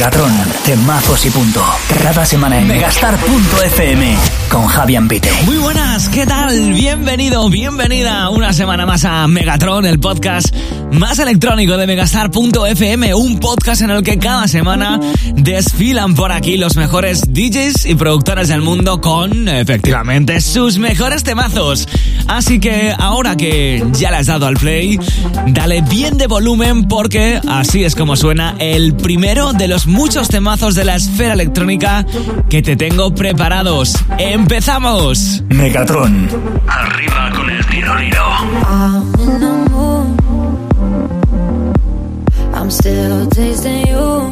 Megatron, temazos y punto. Cada semana en megastar.fm con Javier Pite. Muy buenas, ¿qué tal? Bienvenido, bienvenida una semana más a Megatron, el podcast más electrónico de megastar.fm, un podcast en el que cada semana desfilan por aquí los mejores DJs y productores del mundo con, efectivamente, sus mejores temazos. Así que ahora que ya le has dado al play, dale bien de volumen porque así es como suena el primero de los muchos temazos de la esfera electrónica que te tengo preparados. ¡Empezamos! Megatron. Arriba con el tiro I'm still tasting you.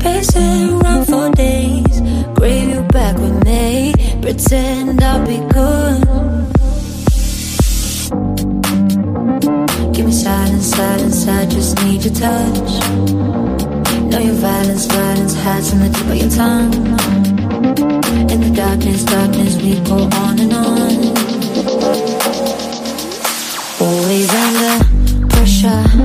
Pacing around for days. Grave you back with me. Pretend I'll be good. Give me silence, silence. I just need your touch. Know your violence, violence hides in the tip of your tongue. In the darkness, darkness, we go on and on. Pressure.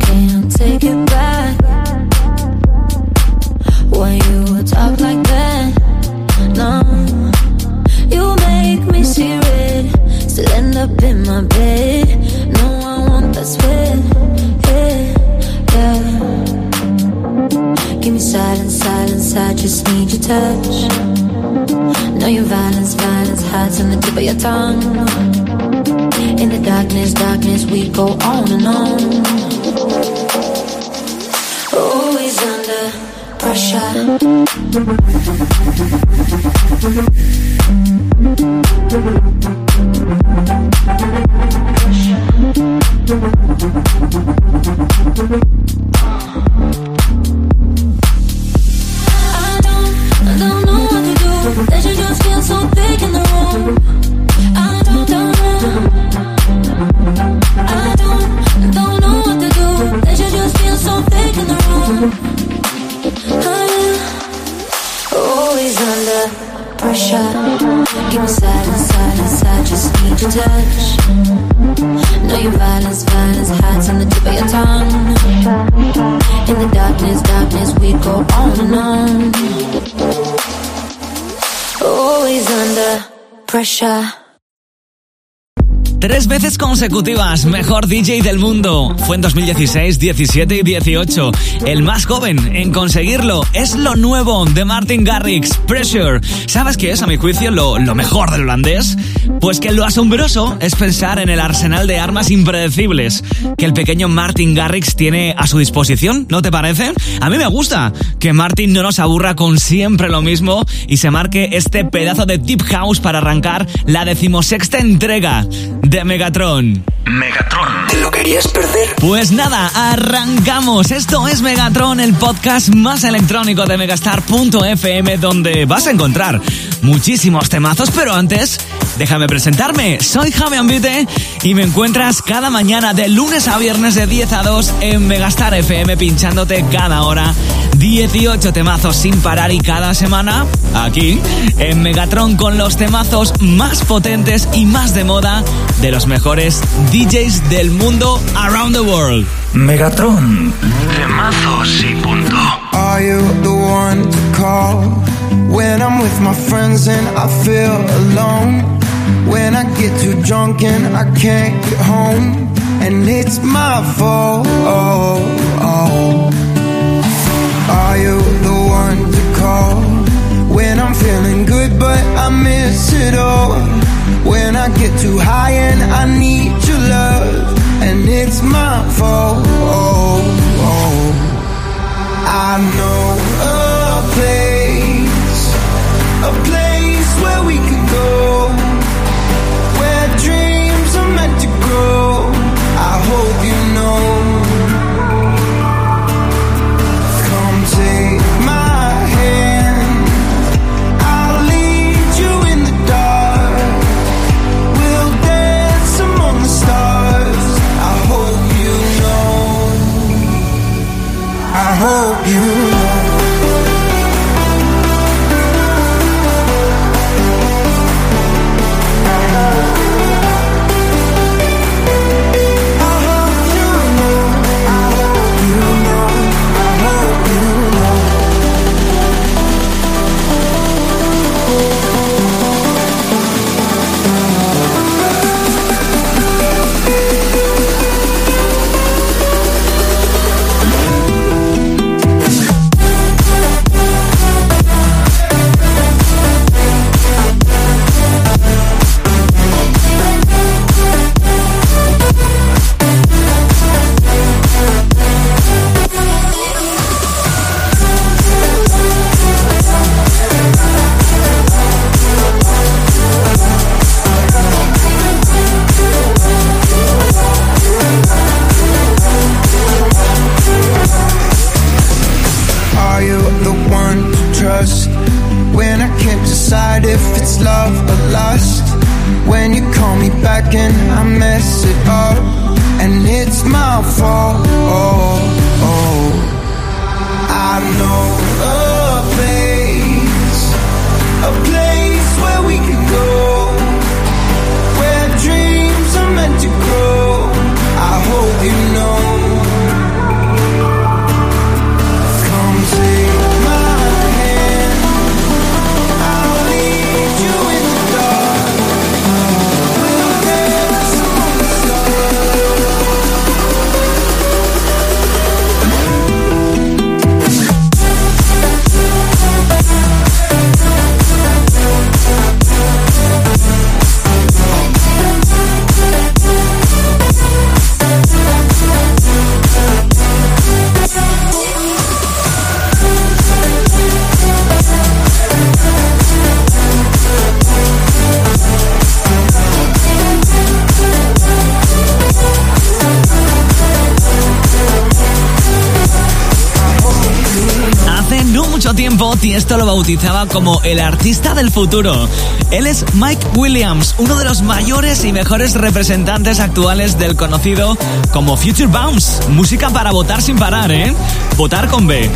Can't take it touch. Know your violence, violence hides on the tip of your tongue. In the darkness, darkness, we go on and on. Always under pressure. I pressure. Give me silence, silence. I just need your touch. Know your violence, violence hides on the tip of your tongue. In the darkness, darkness, we go on and on. Always under pressure. Tres veces consecutivas, mejor DJ del mundo. Fue en 2016, 17 y 18. El más joven en conseguirlo es lo nuevo de Martin Garrix, Pressure. ¿Sabes qué es, a mi juicio, lo, lo mejor del holandés? Pues que lo asombroso es pensar en el arsenal de armas impredecibles que el pequeño Martin Garrix tiene a su disposición, ¿no te parece? A mí me gusta que Martin no nos aburra con siempre lo mismo y se marque este pedazo de Deep House para arrancar la decimosexta entrega de Megatron. Megatron. ¿Te lo querías perder? Pues nada, arrancamos. Esto es Megatron, el podcast más electrónico de megastar.fm donde vas a encontrar muchísimos temazos, pero antes, déjame presentarme. Soy Javi Ambite y me encuentras cada mañana de lunes a viernes de 10 a 2 en Megastar FM pinchándote cada hora 18 temazos sin parar y cada semana aquí en Megatron con los temazos más potentes y más de moda de los mejores DJs del mundo around the world. Megatron. Temazos y punto. Are you the one to call when I'm with my friends and I feel alone? When I get too drunk and I can't get home, and it's my fault. When I can't decide if it's love or lust? When you call me back and I mess it up, and it's my fault. Oh, oh. I know Tiesto lo bautizaba como el artista del futuro. Él es Mike Williams, uno de los mayores y mejores representantes actuales del conocido como Future Bounce. Música para votar sin parar, ¿eh? Votar con B.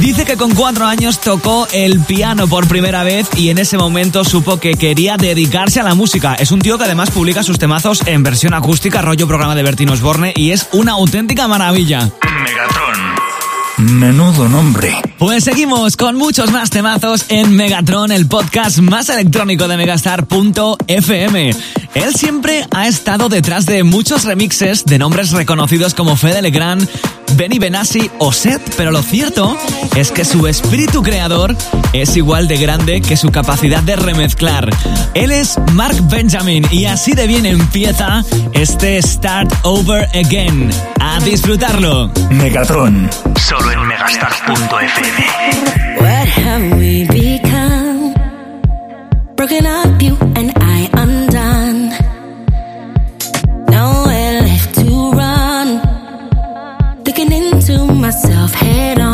Dice que con cuatro años tocó el piano por primera vez y en ese momento supo que quería dedicarse a la música. Es un tío que además publica sus temazos en versión acústica, rollo programa de Bertino Osborne y es una auténtica maravilla. Megatron. Menudo nombre. Pues seguimos con muchos más temazos en Megatron, el podcast más electrónico de Megastar.fm. Él siempre ha estado detrás de muchos remixes de nombres reconocidos como Fede Legrand, Benny Benassi o Seth, pero lo cierto es que su espíritu creador es igual de grande que su capacidad de remezclar. Él es Mark Benjamin y así de bien empieza este Start Over Again. A disfrutarlo. Megatron. Solo en megastar.fm. What have we become? Broken up, you and I undone. Nowhere left to run. Into myself head on.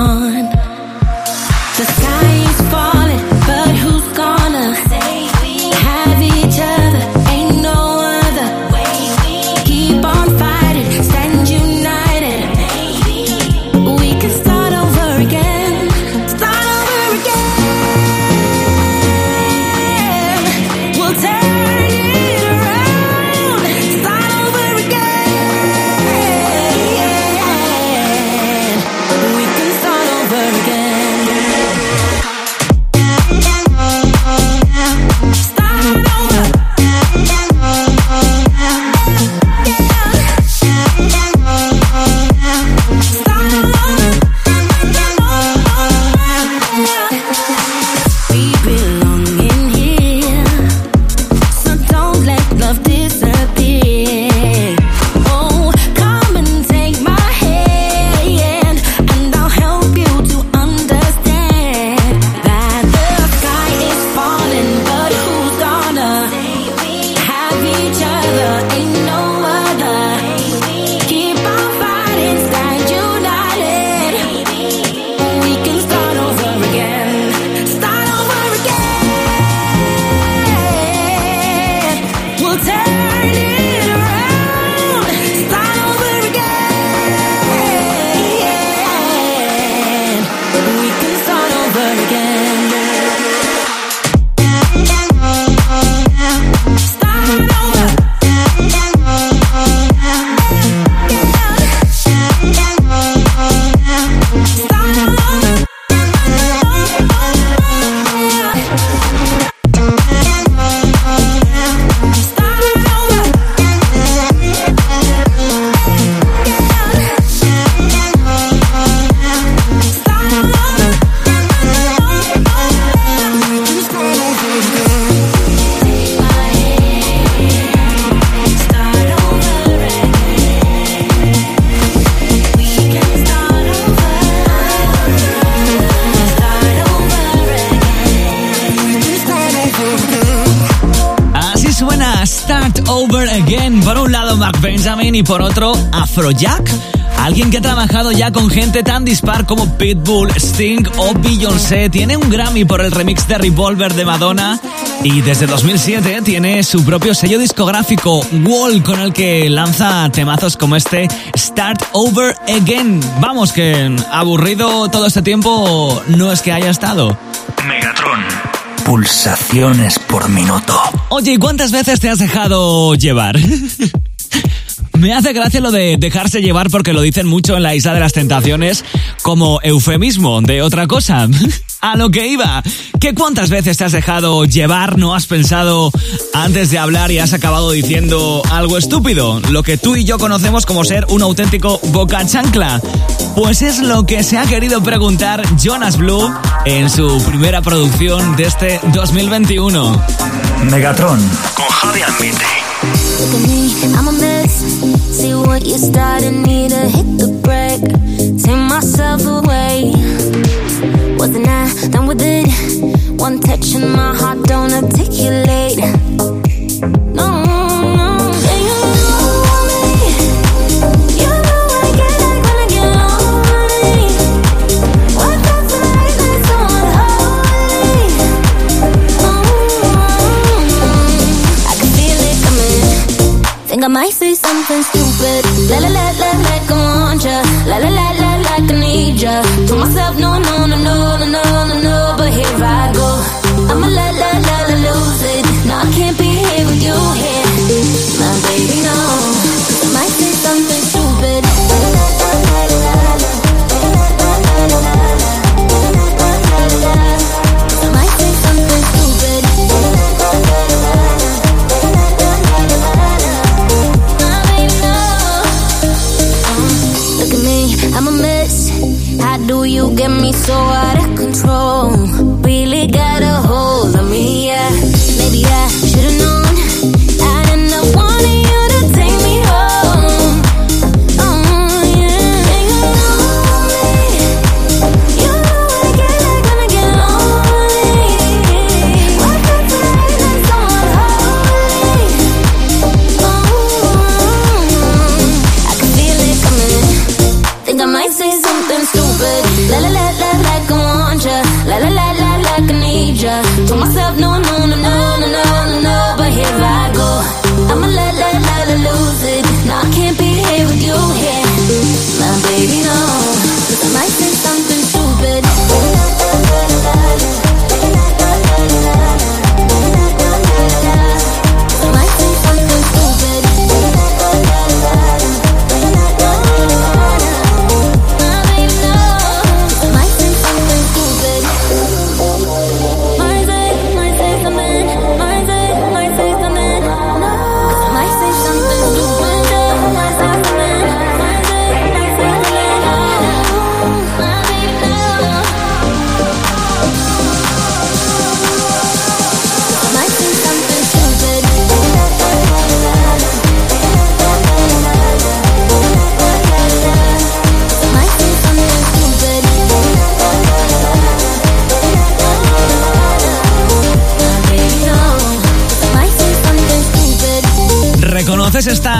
Y por otro Afrojack. Alguien que ha trabajado ya con gente tan dispar como Pitbull, Sting o Beyoncé. Tiene un Grammy por el remix de Revolver de Madonna. Y desde 2007 tiene su propio sello discográfico, Wall, con el que lanza temazos como este Start Over Again. Vamos, que aburrido todo este tiempo no es que haya estado. Megatron. Pulsaciones por minuto. Oye, ¿y cuántas veces te has dejado llevar? Me hace gracia lo de dejarse llevar porque lo dicen mucho en la Isla de las Tentaciones como eufemismo de otra cosa. A lo que iba. ¿Qué cuántas veces te has dejado llevar, no has pensado antes de hablar y has acabado diciendo algo estúpido? Lo que tú y yo conocemos como ser un auténtico boca chancla. Pues es lo que se ha querido preguntar Jonas Blue en su primera producción de este 2021. Megatron con Javi. Look at me, I'm a mess. See what you started, need to hit the brake. Take myself away. Wasn't I done with it? One touch and my heart don't articulate. La la la la like I want ya. La la la la like I need ya. Told myself no no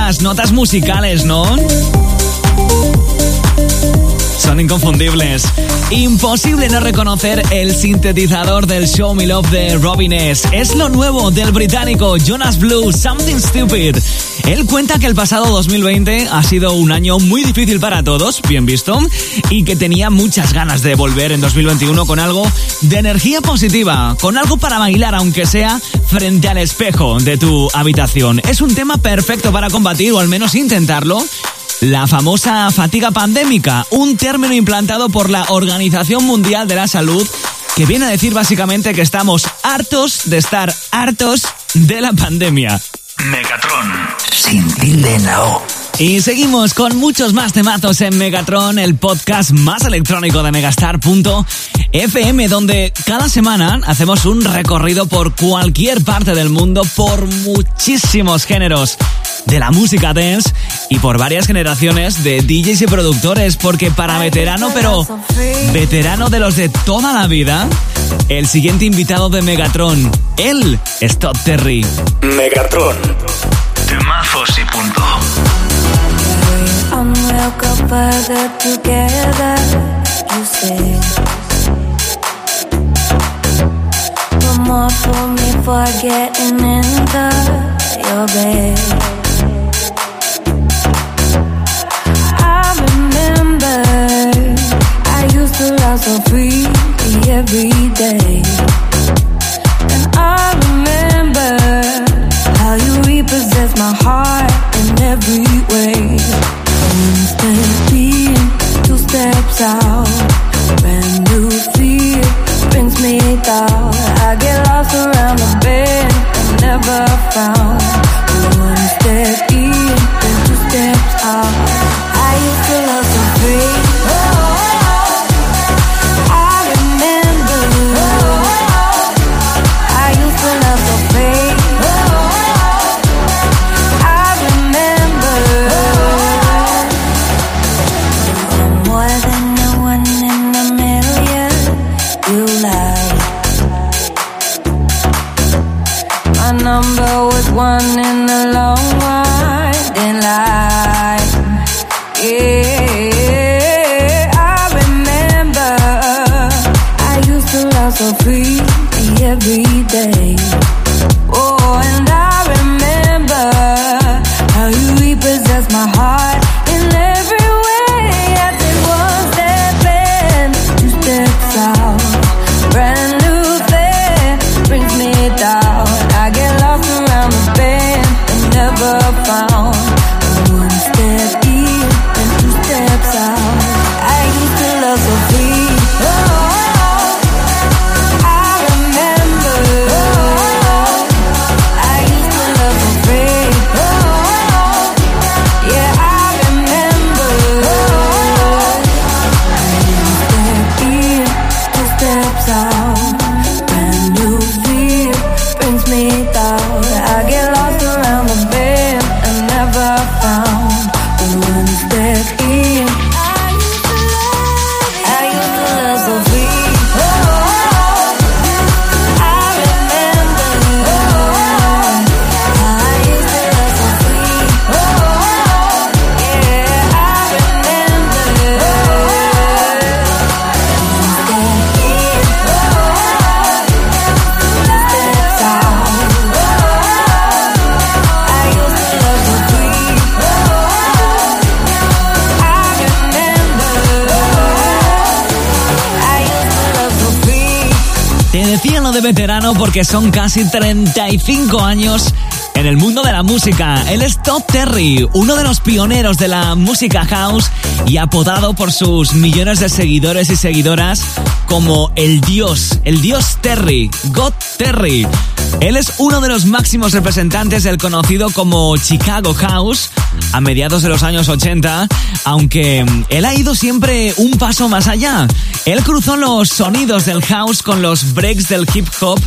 ¿Reconoces estas notas musicales, no? Son inconfundibles. Imposible no reconocer el sintetizador del Show Me Love de Robin S. Es lo nuevo del británico Jonas Blue, Something Stupid. Él cuenta que el pasado 2020 ha sido un año muy difícil para todos, bien visto, y que tenía muchas ganas de volver en 2021 con algo de energía positiva, con algo para bailar, aunque sea frente al espejo de tu habitación. Es un tema perfecto para combatir, o al menos intentarlo, la famosa fatiga pandémica, un término implantado por la Organización Mundial de la Salud que viene a decir básicamente que estamos hartos de estar hartos de la pandemia. Megatron. Sin tilde en la O. Y seguimos con muchos más temazos en Megatron, el podcast más electrónico de Megastar.fm, donde cada semana hacemos un recorrido por cualquier parte del mundo, por muchísimos géneros de la música dance y por varias generaciones de DJs y productores, porque para veterano, pero veterano de los de toda la vida, el siguiente invitado de Megatron, él es Todd Terry. Megatron. We'll go further together. You say. More for me for getting into your bed. I remember I used to so every day. And I my heart in every way. Two steps out. Brand new fear brings me down. I get lost around bed and never found. One step in, two steps out. I used to love one De veterano porque son casi 35 años en el mundo de la música. Él es Todd Terry, uno de los pioneros de la música house y apodado por sus millones de seguidores y seguidoras como el dios, el dios Terry, God Terry. Él es uno de los máximos representantes del conocido como Chicago House a mediados de los años 80, aunque él ha ido siempre un paso más allá. Él cruzó los sonidos del house con los breaks del hip hop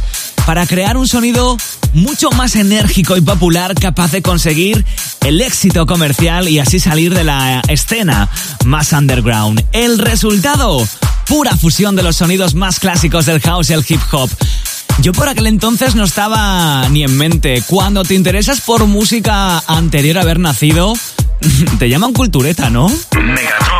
para crear un sonido mucho más enérgico y popular capaz de conseguir el éxito comercial y así salir de la escena más underground. El resultado, pura fusión de los sonidos más clásicos del house y el hip hop. Yo por aquel entonces no estaba ni en mente. Cuando te interesas por música anterior a haber nacido, te llaman cultureta, ¿no? Megatron.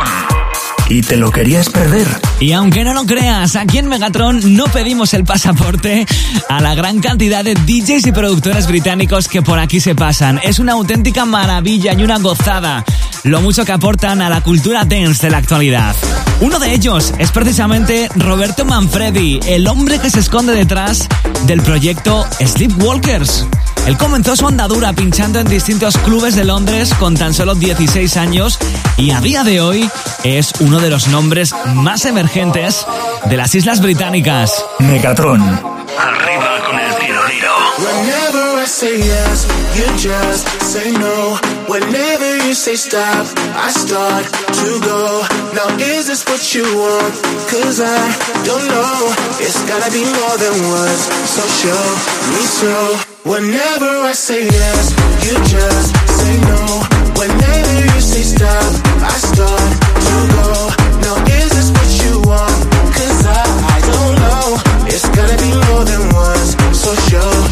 ¿Y te lo querías perder? Y aunque no lo creas, aquí en Megatron no pedimos el pasaporte a la gran cantidad de DJs y productores británicos que por aquí se pasan. Es una auténtica maravilla y una gozada lo mucho que aportan a la cultura dance de la actualidad. Uno de ellos es precisamente Roberto Manfredi, el hombre que se esconde detrás del proyecto Sleepwalkers. Él comenzó su andadura pinchando en distintos clubes de Londres con tan solo 16 años y a día de hoy es uno de los nombres más emergentes de las Islas Británicas. Megatron. Arriba say yes, you just say no. Whenever you say stop, I start to go. Now is this what you want? Cause I don't know. It's gotta be more than words. So show me so. Whenever I say yes, you just say no. Whenever you say stop, I start to go. Now is this what you want? Cause I, I don't know. It's gotta be more than words. So show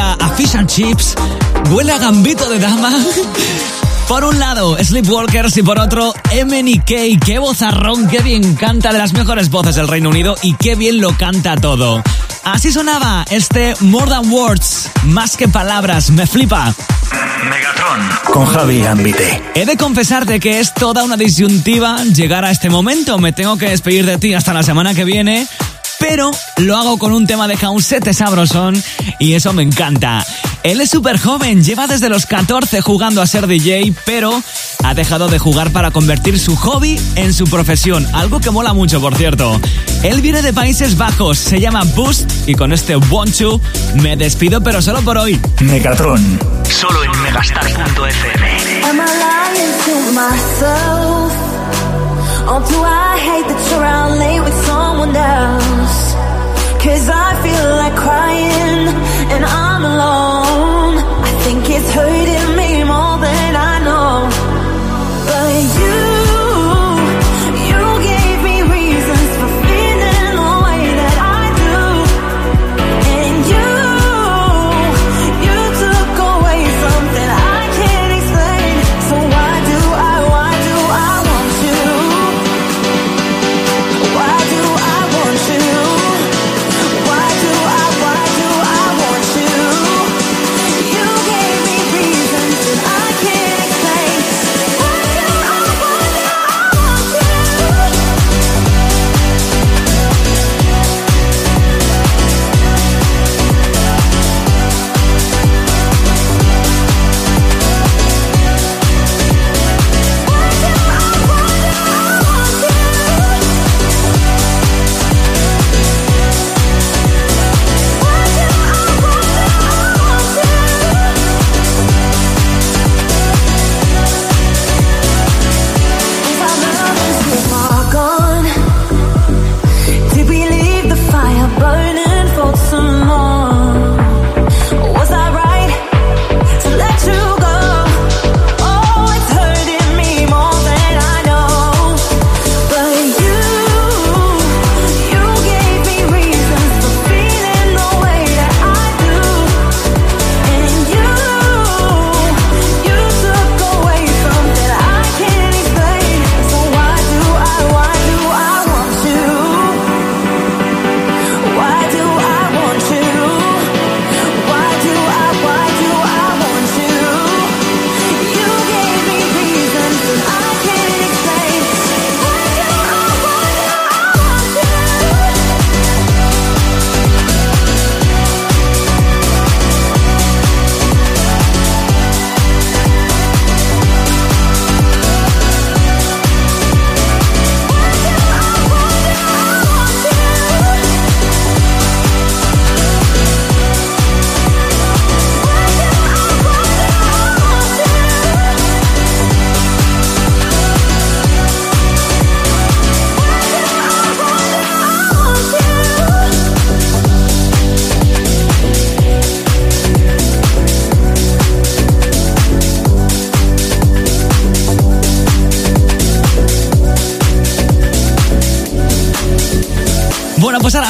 a, a Fish and Chips, huele a Gambito de Dama. Por un lado, Sleepwalkers y por otro, MNK. Qué vozarrón, qué bien canta de las mejores voces del Reino Unido y qué bien lo canta todo. Así sonaba este More Than Words, más que palabras, me flipa. Megatron con Javi Ambite. He de confesarte que es toda una disyuntiva llegar a este momento. Me tengo que despedir de ti hasta la semana que viene. Pero lo hago con un tema de Causete sabrosón y eso me encanta. Él es súper joven, lleva desde los 14 jugando a ser DJ, pero ha dejado de jugar para convertir su hobby en su profesión, algo que mola mucho, por cierto. Él viene de Países Bajos, se llama Boost y con este Want You me despido, pero solo por hoy. Megatron, solo en megastar.fm. someone else. Cause I feel like crying and I'm alone. I think it's hurting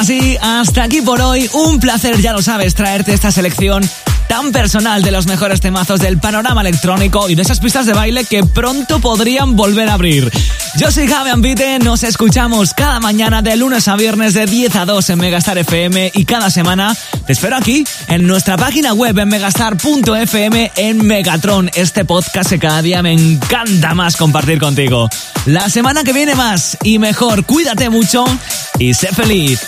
ahora sí, hasta aquí por hoy. Un placer, ya lo sabes, traerte esta selección tan personal de los mejores temazos del panorama electrónico y de esas pistas de baile que pronto podrían volver a abrir. Yo soy Javi Ambite, nos escuchamos cada mañana de lunes a viernes de 10 a 2 en Megastar FM y cada semana te espero aquí en nuestra página web en megastar.fm en Megatron, este podcast que cada día me encanta más compartir contigo. La semana que viene más y mejor, cuídate mucho y sé feliz.